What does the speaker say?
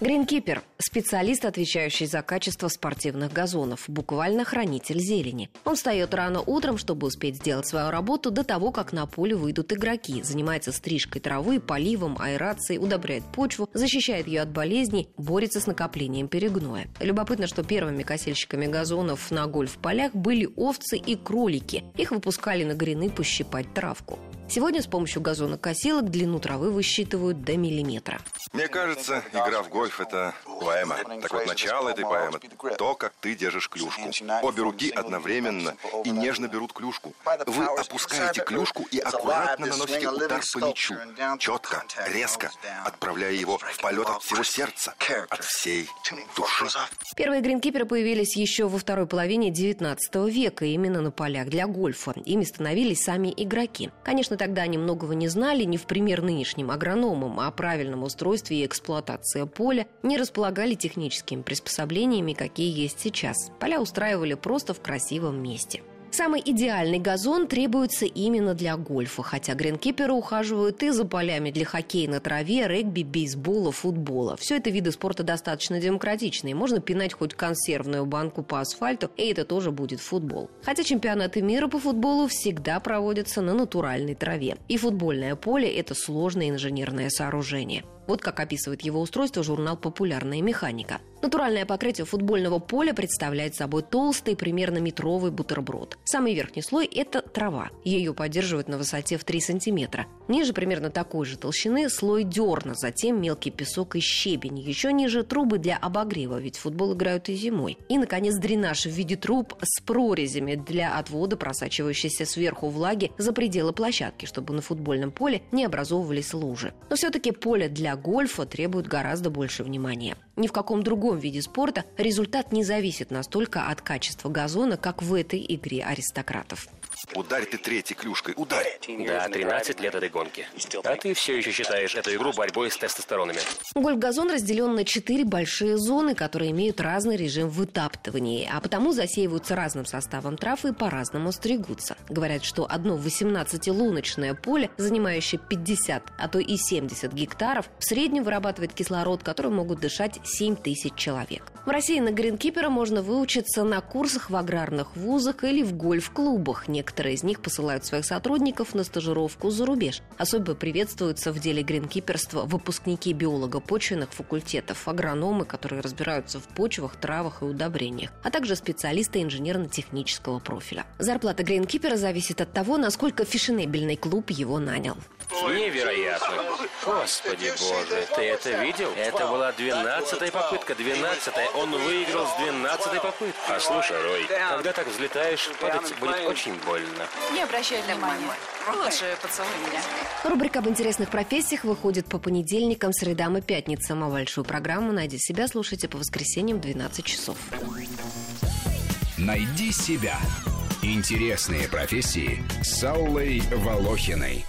Гринкипер – специалист, отвечающий за качество спортивных газонов, буквально хранитель зелени. Он встает рано утром, чтобы успеть сделать свою работу до того, как на поле выйдут игроки, занимается стрижкой травы, поливом, аэрацией, удобряет почву, защищает ее от болезней, борется с накоплением перегноя. Любопытно, что первыми косильщиками газонов на гольф-полях были овцы и кролики. Их выпускали на грины пощипать травку. Сегодня с помощью газонокосилок длину травы высчитывают до миллиметра. Мне кажется, игра в гольф – это поэма. Так вот, начало этой поэмы – то, как ты держишь клюшку. Обе руки одновременно и нежно берут клюшку. Вы опускаете клюшку и аккуратно наносите удар по мячу. Четко, резко, отправляя его в полет от всего сердца, от всей души. Первые гринкиперы появились еще во второй половине 19 века, именно на полях для гольфа. Ими становились сами игроки. Конечно, тогда они многого не знали, не в пример нынешним агрономам, а о правильном устройстве и эксплуатации поля, не располагали техническими приспособлениями, какие есть сейчас. Поля устраивали просто в красивом месте. Самый идеальный газон требуется именно для гольфа, хотя гринкиперы ухаживают и за полями для хоккея на траве, регби, бейсбола, футбола. Все это виды спорта достаточно демократичные. Можно пинать хоть консервную банку по асфальту, и это тоже будет футбол. Хотя чемпионаты мира по футболу всегда проводятся на натуральной траве. И футбольное поле – это сложное инженерное сооружение. Вот как описывает его устройство журнал «Популярная механика». Натуральное покрытие футбольного поля представляет собой толстый, примерно метровый бутерброд. Самый верхний слой – это трава. Ее поддерживают на высоте в 3 сантиметра. Ниже примерно такой же толщины слой дерна, затем мелкий песок и щебень. Еще ниже трубы для обогрева, ведь футбол играют и зимой. И, наконец, дренаж в виде труб с прорезями для отвода просачивающейся сверху влаги за пределы площадки, чтобы на футбольном поле не образовывались лужи. Но все-таки поле для гольфа требует гораздо больше внимания. Ни в каком другом виде спорта результат не зависит настолько от качества газона, как в этой игре аристократов. Ударь ты третьей клюшкой, ударь. Да, 13 лет этой гонки. А ты все еще считаешь эту игру борьбой с тестостеронами. Гольф-газон разделен на четыре большие зоны, которые имеют разный режим вытаптывания, а потому засеиваются разным составом трав и по-разному стригутся. Говорят, что одно 18-луночное поле, занимающее 50, а то и 70 гектаров, в среднем вырабатывает кислород, которым могут дышать 7 тысяч человек. В России на гринкипера можно выучиться на курсах в аграрных вузах или в гольф-клубах. Некоторые из них посылают своих сотрудников на стажировку за рубеж. Особо приветствуются в деле гринкиперства выпускники биолого-почвенных факультетов, агрономы, которые разбираются в почвах, травах и удобрениях, а также специалисты инженерно-технического профиля. Зарплата гринкипера зависит от того, насколько фешенебельный клуб его нанял. Невероятно. Господи боже, ты это видел? Это была двенадцатая попытка, двенадцатая. Он выиграл с двенадцатой попытки. А слушай, Рой, когда так взлетаешь, падать будет очень больно. Не обращай внимания. Лучше поцелуй меня. Рубрика об интересных профессиях выходит по понедельникам, средам и пятницам, а большую программу «Найди себя» слушайте по воскресеньям в 12 часов. Найди себя. Интересные профессии с Аллой Волохиной.